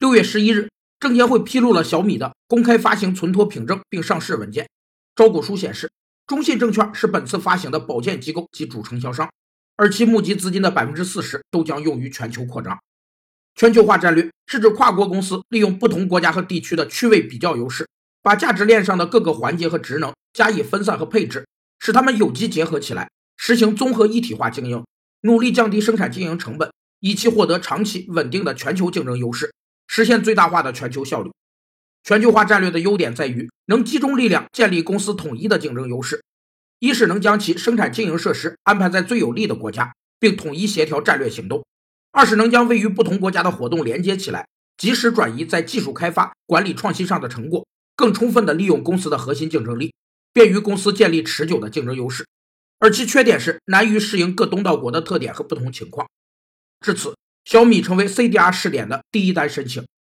六月十一日，证监会披露了小米的公开发行存托凭证并上市文件。招股书显示，中信证券是本次发行的保荐机构及主承销商，而其募集资金的百分之四十都将用于全球扩张。全球化战略是指跨国公司利用不同国家和地区的区位比较优势，把价值链上的各个环节和职能加以分散和配置，使它们有机结合起来，实行综合一体化经营，努力降低生产经营成本，以期获得长期稳定的全球竞争优势。实现最大化的全球效率。全球化战略的优点在于能集中力量建立公司统一的竞争优势。一是能将其生产经营设施安排在最有利的国家，并统一协调战略行动；二是能将位于不同国家的活动连接起来，及时转移在技术开发、管理创新上的成果，更充分地利用公司的核心竞争力，便于公司建立持久的竞争优势。而其缺点是难于适应各东道国的特点和不同情况。至此。小米成为 CDR 试点的第一单申请，